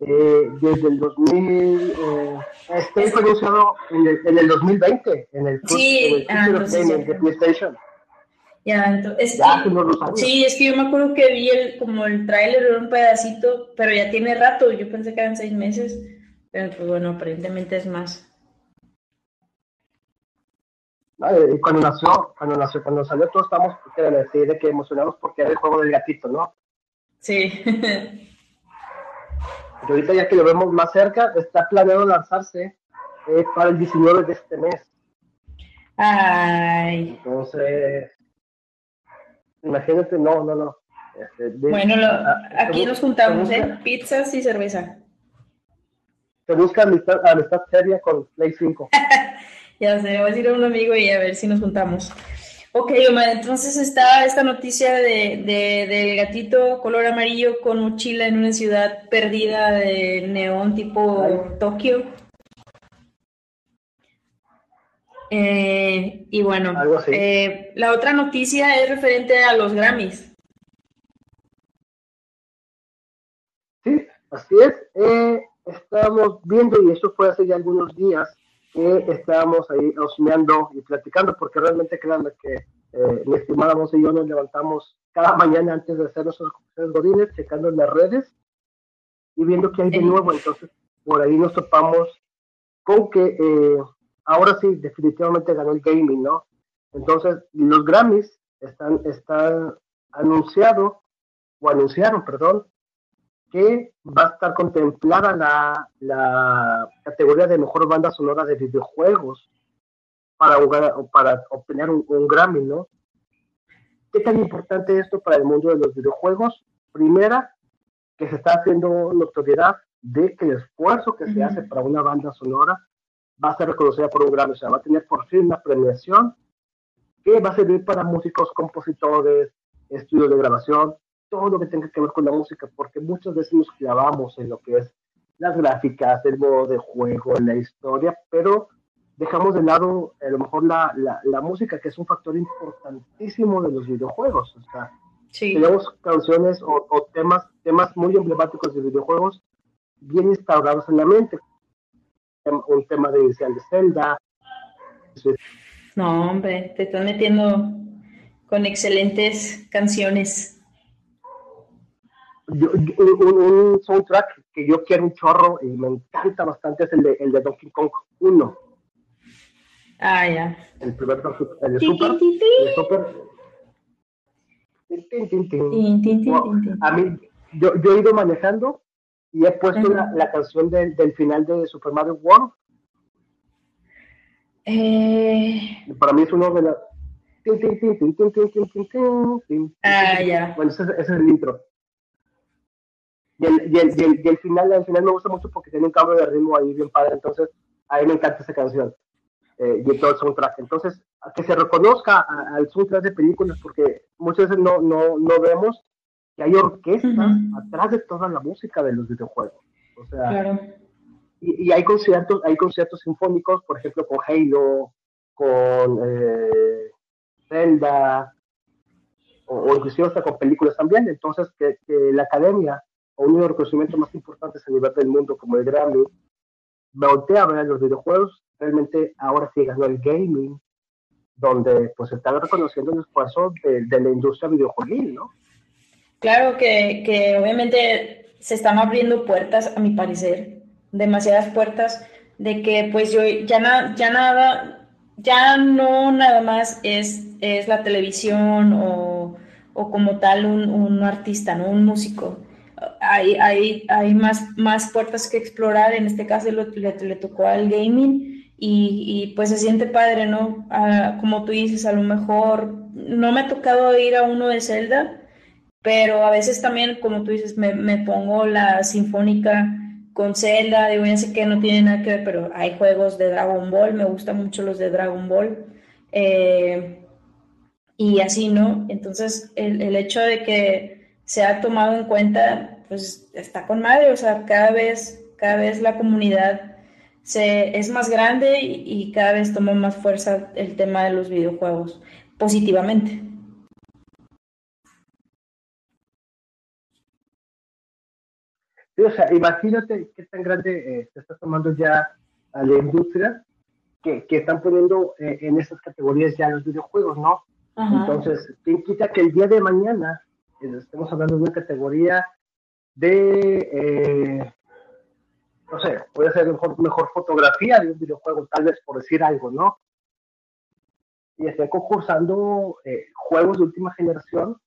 Eh, desde el 2000, eh, este fue anunciado en el, en el 2020, en el, sí, en el de PlayStation. Ya, entonces, sí, es que yo me acuerdo que vi el, como el tráiler era un pedacito, pero ya tiene rato, yo pensé que eran seis meses, pero pues bueno, aparentemente es más. Y cuando nació, cuando nació, cuando salió todos estamos de que emocionados porque era el juego del gatito, ¿no? Sí. y ahorita ya que lo vemos más cerca, está planeado lanzarse eh, para el 19 de este mes. Ay. Entonces, imagínate, no, no, no. Este, bueno, aquí nos juntamos, ¿eh? Pizzas y cerveza. Se busca amistad, amistad seria con Play 5. ya sé, voy a decir a un amigo y a ver si nos juntamos. Ok, Omar, entonces está esta noticia de, de, del gatito color amarillo con mochila en una ciudad perdida de neón tipo Tokio. Eh, y bueno, eh, la otra noticia es referente a los Grammys. Sí, así es. Eh, estábamos viendo, y eso fue hace ya algunos días, que estábamos ahí osmeando y platicando, porque realmente créanme que eh, mi estimada voz y yo nos levantamos cada mañana antes de hacer nuestros godines, checando en las redes y viendo qué hay de nuevo. Entonces, por ahí nos topamos con que eh, ahora sí, definitivamente ganó el gaming, ¿no? Entonces, los Grammys están, están anunciado, o anunciaron, perdón, que va a estar contemplada la, la categoría de mejor banda sonora de videojuegos para, jugar, para obtener un, Grammy, ¿no? ¿Qué tan importante es esto para el mundo de los videojuegos? Primera, que se está haciendo notoriedad de que el esfuerzo que se hace para una banda sonora va a ser reconocida por un Grammy, o sea, va a tener por fin una premiación que va a servir para músicos, compositores, estudios de grabación, todo lo que tenga que ver con la música, porque muchas veces nos clavamos en lo que es las gráficas, el modo de juego, la historia, pero dejamos de lado a lo mejor la, la, música, que es un factor importantísimo de los videojuegos. O sea, tenemos canciones o, temas, temas muy emblemáticos de videojuegos bien instaurados en la mente. Un tema de inicial de Zelda. No, hombre, te están metiendo con excelentes canciones un, soundtrack que yo quiero un chorro y me encanta bastante es el de, el de Donkey Kong 1. Ah, ya. El primer el de Super. El Super. A mí, yo, yo he ido manejando y he puesto la, la, canción del, del final de Super Mario World. Eh... Para mí es uno de las. Ah, ya. Bueno, ese, ese es el intro. Y el, y el, y el, final, al final me gusta mucho porque tiene un cambio de ritmo ahí bien padre, entonces a mí me encanta esa canción eh, y todo el soundtrack. Entonces, a que se reconozca al soundtrack de películas porque muchas veces no, no, no vemos que hay orquestas atrás de toda la música de los videojuegos. O sea, y, y, hay conciertos, hay conciertos sinfónicos, por ejemplo, con Halo, con eh, Zelda, o, o, inclusive hasta con películas también. Entonces, que, que la academia uno de los reconocimientos más importantes a nivel del mundo como el Grammy, voltea a ver los videojuegos, realmente ahora sí ganó el gaming, donde pues está reconociendo el esfuerzo de, la industria videojuegil, ¿no? Claro que, que obviamente se están abriendo puertas, a mi parecer, demasiadas puertas, de que pues yo ya, na, ya nada, ya no nada más es, es la televisión o, o como tal un, un artista, ¿no? Un músico hay, hay, hay más, más puertas que explorar, en este caso le, le, tocó al gaming y, y, pues se siente padre, ¿no? Ah, como tú dices, a lo mejor no me ha tocado ir a uno de Zelda, pero a veces también, como tú dices, me, me pongo la sinfónica con Zelda, digo, ya sé que no tiene nada que ver, pero hay juegos de Dragon Ball, me gustan mucho los de Dragon Ball. Eh, y así, ¿no? Entonces, el, el hecho de que se ha tomado en cuenta, pues está con madre, o sea, cada vez, cada vez la comunidad se, es más grande y, cada vez toma más fuerza el tema de los videojuegos, positivamente. Sí, o sea, imagínate qué tan grande eh, se está tomando ya a la industria que, que están poniendo eh, en esas categorías ya los videojuegos, ¿no? Entonces, ¿quién quita que el día de mañana eh, estemos hablando de una categoría de no sé, puede ser mejor, mejor fotografía de un videojuego, tal vez por decir algo, ¿no? Y esté concursando eh, juegos de última generación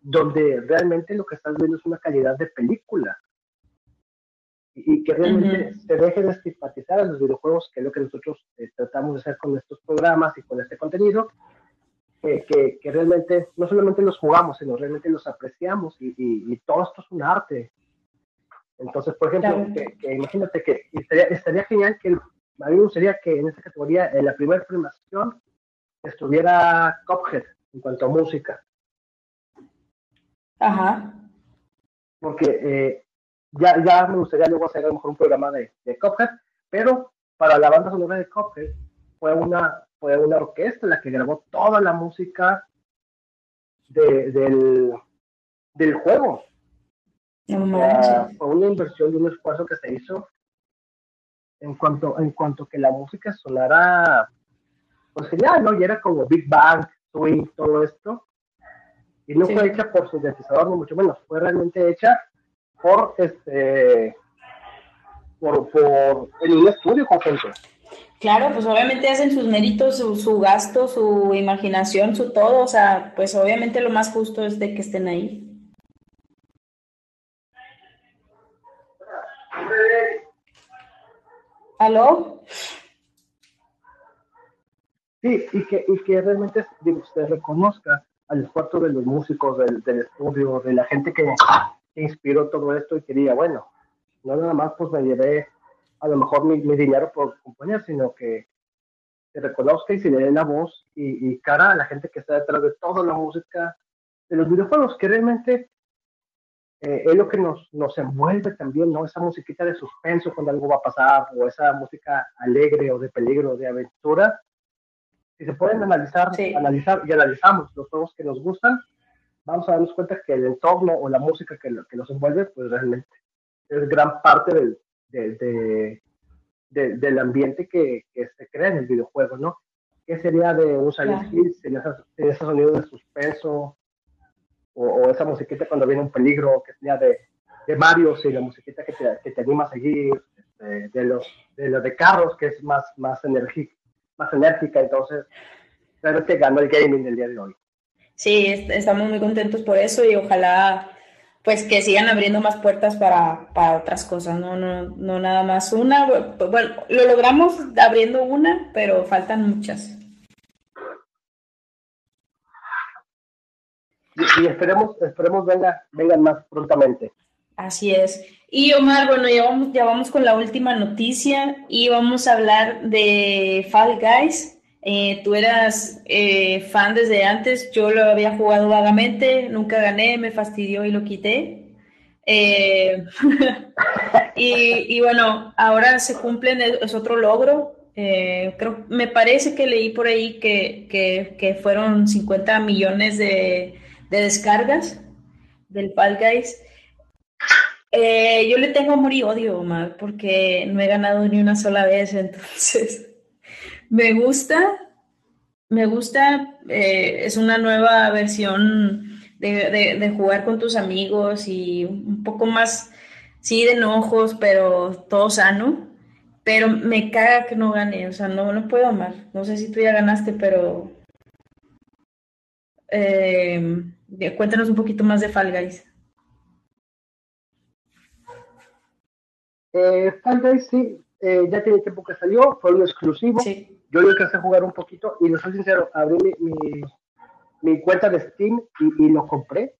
donde realmente lo que estás viendo es una calidad de película y, que realmente se deje de estigmatizar a los videojuegos, que es lo que nosotros eh, tratamos de hacer con estos programas y con este contenido, que, que, realmente no solamente los jugamos, sino realmente los apreciamos y, y, y todo esto es un arte entonces, por ejemplo, que, imagínate que estaría, genial que a mí me gustaría que en esta categoría, en la primera filmación, estuviera Cophead en cuanto a música. Ajá. Porque eh, ya, ya me gustaría luego hacer a lo mejor un programa de, de Cophead, pero para la banda sonora de Cophead fue una, fue una orquesta la que grabó toda la música del, del juego fue una inversión y un esfuerzo que se hizo en cuanto, en cuanto que la música sonara, pues genial, ¿no? Y era como Big Bang, Swing, todo esto. Y no fue hecha por sintetizador, ni mucho menos, fue realmente hecha por este por, por en un estudio conjunto. Claro, pues obviamente hacen sus méritos, su, su, gasto, su imaginación, su todo, o sea, pues obviamente lo más justo es de que estén ahí. ¿Aló? Sí, y que, y que realmente usted reconozca al esfuerzo de los músicos del estudio, de la gente que, inspiró todo esto y quería, bueno, no nada más pues me llevé a lo mejor mi, dinero por componer, sino que se reconozca y se le dé la voz y, y, cara a la gente que está detrás de toda la música de los videojuegos, que realmente eh, es lo que nos, nos envuelve también, ¿no? Esa musiquita de suspenso cuando algo va a pasar, o esa música alegre o de peligro, de aventura. Si se pueden analizar, analizar y analizamos los juegos que nos gustan, vamos a darnos cuenta que el entorno o la música que, que nos envuelve, pues realmente es gran parte del, de, del ambiente que, que, se crea en el videojuego, ¿no? ¿Qué sería de un Silent Hill? Sería ese sonido de suspenso, o, esa musiquita cuando viene un peligro, que sea de, de Mario, y la musiquita que te, que te anima a seguir, este, de, los, de los de carros, que es más, más, enérgica, más enérgica, entonces realmente ganó el gaming del día de hoy. Sí, estamos muy contentos por eso y ojalá pues que sigan abriendo más puertas para, para otras cosas, ¿no? No, no nada más una. Bueno, lo logramos abriendo una, pero faltan muchas. y, esperemos, esperemos venga, vengan más prontamente. Así es. Y Omar, bueno, ya vamos, ya vamos con la última noticia y vamos a hablar de Fall Guys. Eh, tú eras eh, fan desde antes, yo lo había jugado vagamente, nunca gané, me fastidió y lo quité. Eh, y, y, bueno, ahora se cumplen, es otro logro. creo, me parece que leí por ahí que, que, que fueron 50 millones de, de descargas del Fall Guys. Eh, yo le tengo amor y odio, Omar, porque no he ganado ni una sola vez, entonces me gusta, me gusta, eh, es una nueva versión de, jugar con tus amigos y un poco más, sí, de enojos, pero todo sano, pero me caga que no gane, o sea, no, no puedo amar, no sé si tú ya ganaste, pero... Eh, Cuéntanos un poquito más de Fall Guys. Eh, Fall Guys, sí, eh, ya tiene tiempo que salió, fue un exclusivo. Yo lo alcancé a jugar un poquito y no soy sincero, abrí mi, mi, cuenta de Steam y, lo compré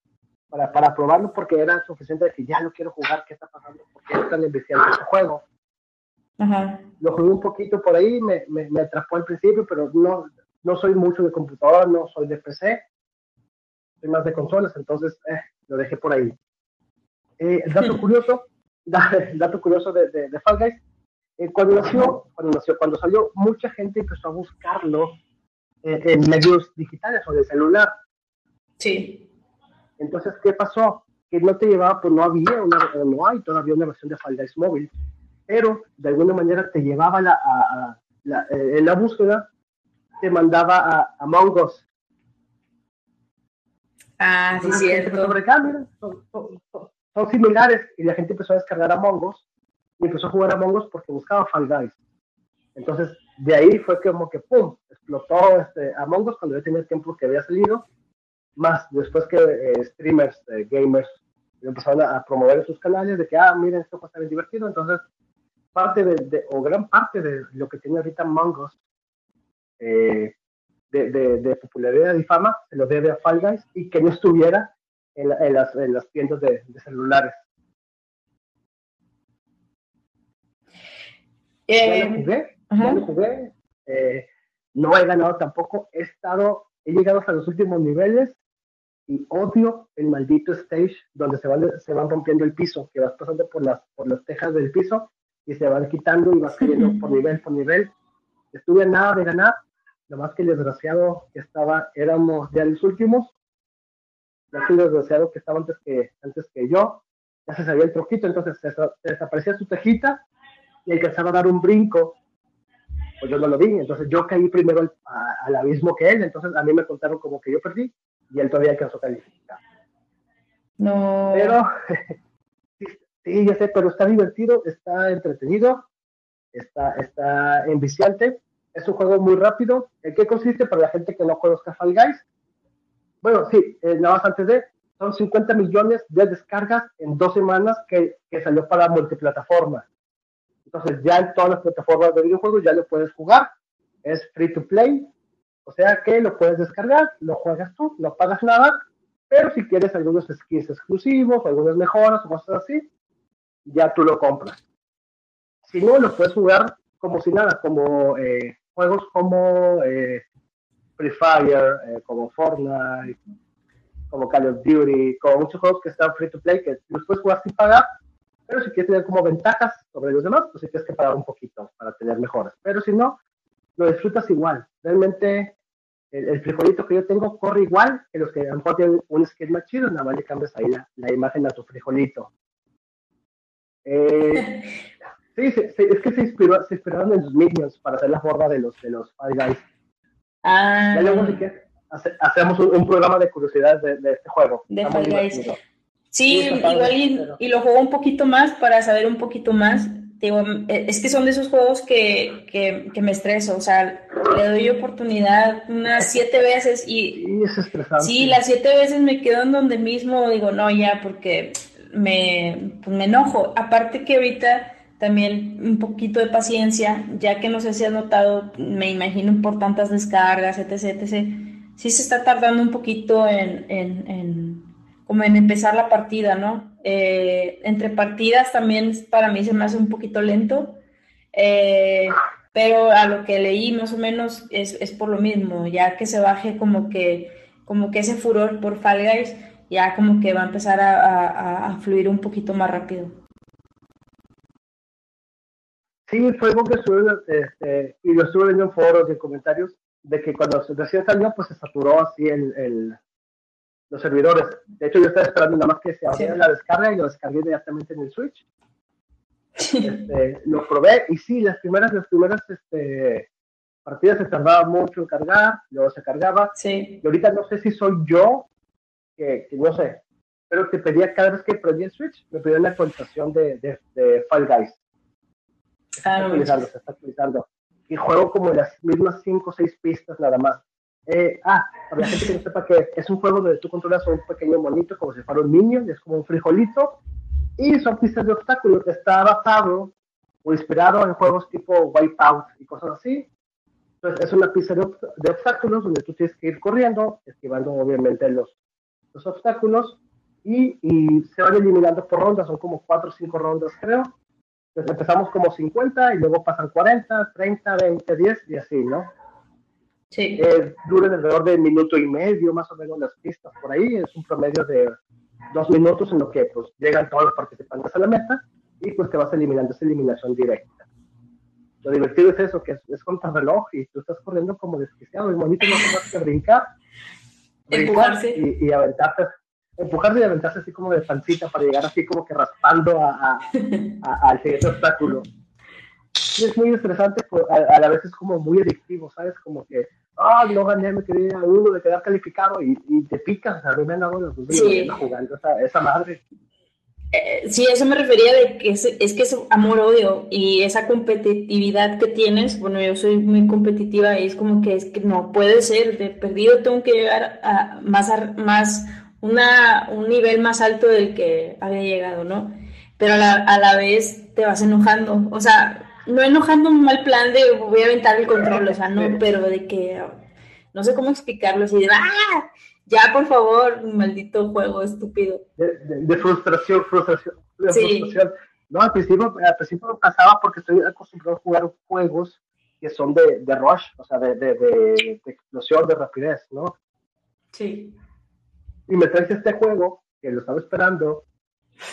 para, para, probarlo porque era suficiente de que ya lo quiero jugar, qué está pasando, porque es tan enviciante este juego. Lo jugué un poquito por ahí, me, me, me atrapó al principio, pero no, no soy mucho de computadora, no soy de PC, soy más de consolas, entonces eh, lo dejé por ahí. Eh, dato curioso, dato curioso de, de, Fall Guys, eh, cuando nació, cuando nació, cuando salió, mucha gente empezó a buscarlo en medios digitales o de celular. Sí. Entonces, ¿qué pasó? Que no te llevaba, pues no había, una, no hay todavía una versión de Guys móvil, pero de alguna manera te llevaba la, a, la, en la búsqueda, te mandaba a, a Mongos, Ah, sí, cierto. Sobre, son, similares y la gente empezó a descargar a Mongos empezó a jugar a Mongos porque buscaba Fall Guys. Entonces, de ahí fue como que, ¡pum!, explotó este, a Mongos cuando ya tenía tiempo que había salido, más después que eh, streamers, eh, gamers, empezaron a, promover sus canales de que, ah, miren, esto a bien divertido. Entonces, parte de, o gran parte de lo que tiene ahorita Mongos eh, de, popularidad y fama se lo debe a Fall Guys y que no estuviera en, en las, tiendas de, celulares. Ya lo jugué, ya lo jugué. Eh, no he ganado tampoco. He estado, he llegado hasta los últimos niveles y odio el maldito stage donde se van, se van rompiendo el piso, que vas pasando por las, por las tejas del piso y se van quitando y vas cayendo por nivel por nivel. Estuve nada de ganar lo más que el desgraciado que estaba, éramos ya los últimos. Ya el desgraciado que estaba antes que, antes que yo, ya se sabía el troquito, entonces se, desaparecía su tejita y alcanzaba a dar un brinco. Pues yo no lo vi, entonces yo caí primero al, abismo que él, entonces a mí me contaron como que yo perdí y él todavía alcanzó a calificar. No. Pero, sí, ya sé, pero está divertido, está entretenido, está, está enviciante es un juego muy rápido. ¿En qué consiste para la gente que no conozca Fall Guys? Bueno, sí, eh, nada más antes de, son 50 millones de descargas en dos semanas que, que salió para multiplataforma. Entonces ya en todas las plataformas de videojuegos ya lo puedes jugar. Es free to play. O sea que lo puedes descargar, lo juegas tú, no pagas nada. Pero si quieres algunos skins exclusivos, algunas mejoras o cosas así, ya tú lo compras. Si no, lo puedes jugar como si nada, como eh, juegos como eh, Free Fire, eh, como Fortnite, como Call of Duty, como muchos juegos que están free to play, que los puedes jugar sin pagar, pero si quieres tener como ventajas sobre los demás, pues sí tienes que pagar un poquito para tener mejoras. Pero si no, lo disfrutas igual. Realmente el, frijolito que yo tengo corre igual que los que a lo mejor tienen un más chido, nada más le cambias ahí la, la imagen a tu frijolito. Eh, Sí, sí, es que se, inspiró, se inspiraron en los Minions para hacer la forma de los, de los Five Guys. Ah. Ya luego hacemos un, programa de curiosidades de, este juego. De Five Guys. Sí, igual y, lo juego un poquito más para saber un poquito más. Digo, eh, es que son de esos juegos que, que, que, me estreso, o sea, le doy oportunidad unas siete veces y... Sí, es estresante. Sí, las siete veces me quedo en donde mismo digo, no, ya, porque me, pues me enojo. Aparte que ahorita también un poquito de paciencia, ya que no sé si has notado, me imagino por tantas descargas, etc, etc, sí se está tardando un poquito en, en, como en empezar la partida, ¿no? Eh, entre partidas también para mí se me hace un poquito lento, eh, pero a lo que leí más o menos es, es, por lo mismo, ya que se baje como que, como que ese furor por Fall Guys, ya como que va a empezar a, a fluir un poquito más rápido. Sí, fue algo que estuve, este, y lo estuve viendo en foros y en comentarios, de que cuando recién salió, pues se saturó así el, el, los servidores. De hecho, yo estaba esperando nada más que se abriera la descarga y lo descargué inmediatamente en el Switch. Este, lo probé y sí, las primeras, las primeras este, partidas se tardaba mucho en cargar, luego se cargaba. Sí. Y ahorita no sé si soy yo, que, no sé, pero que pedía cada vez que prendía el Switch, me pedía una actualización de, de, de Fall Guys. Se está actualizando, se está actualizando. Y juego como las mismas 5 o 6 pistas nada más. Eh, ah, para la gente que no sepa que es un juego donde tú controlas a un pequeño monito como si fuera un niño, y es como un frijolito, y son pistas de obstáculos. Está basado o inspirado en juegos tipo Wipeout y cosas así. Entonces es una pista de, obstáculos donde tú tienes que ir corriendo, esquivando obviamente los, los obstáculos, y, y, se van eliminando por rondas, son como 4 o 5 rondas creo. Pues empezamos como 50 y luego pasan 40, 30, 20, 10 y así, ¿no? Sí. Eh, duran alrededor de minuto y medio, más o menos, las pistas por ahí. Es un promedio de dos minutos en lo que pues, llegan todos los participantes a la meta y pues te vas eliminando esa eliminación directa. Lo divertido es eso, que es, es reloj y tú estás corriendo como desquiciado. El monito no te que brincar, empujarse y, y aventarte empujarse y aventarse así como de pancita para llegar así como que raspando a, al siguiente obstáculo. es muy estresante, pues, a, la vez es como muy adictivo, ¿sabes? Como que, ah, no gané, me quedé a uno de quedar calificado y, te picas, a mí me han los sí. jugando esa, esa madre. Eh, sí, eso me refería de que es, es que es amor-odio y esa competitividad que tienes, bueno, yo soy muy competitiva y es como que es que no puede ser, de perdido tengo que llegar a más, más una, un nivel más alto del que había llegado, ¿no? Pero a la, a la vez te vas enojando, o sea, no enojando un mal plan de voy a aventar el control, o sea, no, pero de que no sé cómo explicarlo, así de ¡ah! Ya, por favor, maldito juego estúpido. De, frustración, frustración, frustración. No, al principio, al principio me pasaba porque estoy acostumbrado a jugar juegos que son de, de rush, o sea, de, de, de, explosión, de rapidez, ¿no? Sí y me traes este juego que lo estaba esperando.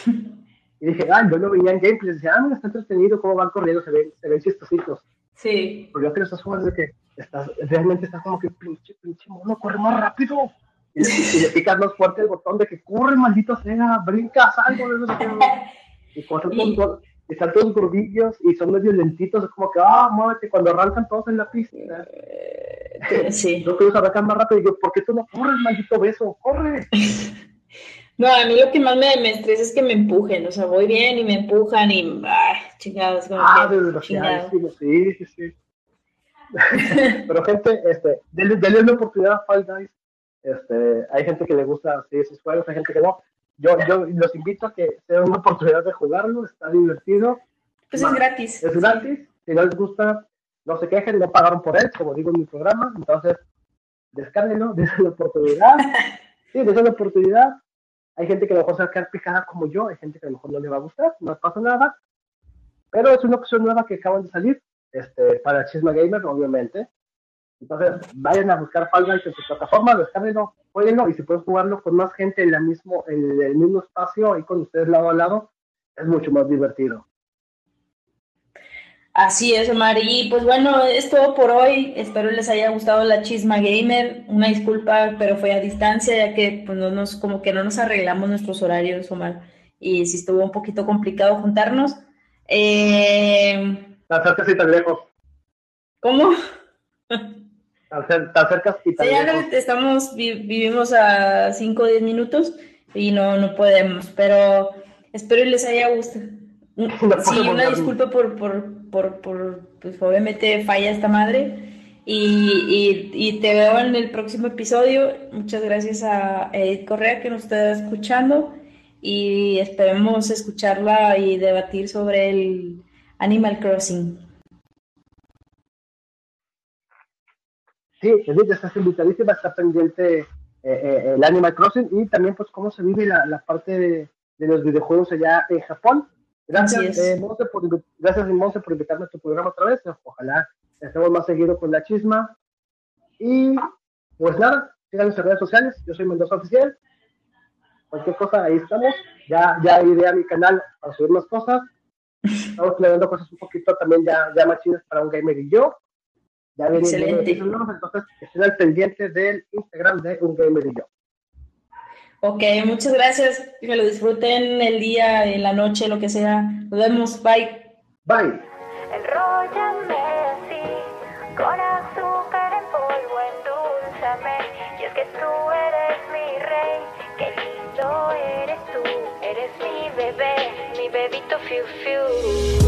Y dije, ah, yo lo veía en gameplay. Y decía, ah, mira, está entretenido cómo van corriendo, se ven, se ven chistositos. Sí. Pero yo creo que estás jugando de que estás, realmente estás como que pinche, pinche mono, corre más rápido. Y, le picas más fuerte el botón de que corre, maldito sea, brincas algo. De eso, y, y, están todos gordillos y son medio lentitos, es como que, ah, muévete, cuando arrancan todos en la pista. Eh, sí. Yo quiero arrancar más rápido y yo, ¿por qué tú no corres, maldito beso? ¡Corre! No, a mí lo que más me, me, estresa es que me empujen, o sea, voy bien y me empujan y, ay, chingados, como ah, que, chingados. Sí, sí, sí. Pero gente, este, denle, denle una oportunidad a Fall Guys. Este, hay gente que le gusta sí, esos juegos, hay gente que no yo, yo los invito a que sea una oportunidad de jugarlo, está divertido. Pues es gratis. Es gratis, si no les gusta, no se quejen, no pagaron por él, como digo en mi programa, entonces descárguenlo, dense la oportunidad. Sí, dense la oportunidad. Hay gente que a lo mejor se va a quedar picada como yo, hay gente que a lo mejor no le va a gustar, no pasa nada, pero es una opción nueva que acaban de salir este, para Chisma Gamer, obviamente. Entonces, vayan a buscar Fall Guys en su plataforma, descárguenlo, jueguenlo y si pueden jugarlo con más gente en, la mismo, en el mismo espacio y con ustedes lado a lado, es mucho más divertido. Así es, Omar. Y pues bueno, es todo por hoy. Espero les haya gustado la Chisma Gamer. Una disculpa, pero fue a distancia, ya que pues no nos, como que no nos arreglamos nuestros horarios, Omar. Y sí estuvo un poquito complicado juntarnos. Eh... Tan cerca y tan lejos. ¿Cómo? Tan, cerca y tan lejos. estamos, vivimos a 5 o 10 minutos y no, no podemos, pero espero les haya gustado. Sí, una disculpa por, por, por, por, pues obviamente falla esta madre. Y, y, te veo en el próximo episodio. Muchas gracias a Edith Correa que nos está escuchando y esperemos escucharla y debatir sobre el Animal Crossing. Sí, Edith, estás invitadísima, está pendiente eh, eh, el Animal Crossing y también pues cómo se vive la, la parte de, de, los videojuegos allá en Japón. Gracias, eh, Monse, por, gracias Monse por invitarme a tu programa otra vez. Ojalá estemos más seguido con la chisma. Y pues nada, sigan nuestras redes sociales. Yo soy Mendoza Oficial. Cualquier cosa, ahí estamos. Ya, ya iré a mi canal para subir más cosas. Estamos planeando cosas un poquito también ya, ya más chidas para un gamer y yo. Ya Excelente. entonces estén al pendiente del Instagram de Un Gamer y yo. Ok, muchas gracias. Que lo disfruten el día, en la noche, lo que sea. Nos vemos. Bye. Bye. Enróllame así, con azúcar en polvo, endulzame. Y es que tú eres mi rey, qué lindo eres tú. Eres mi bebé, mi bebito fiu fiu.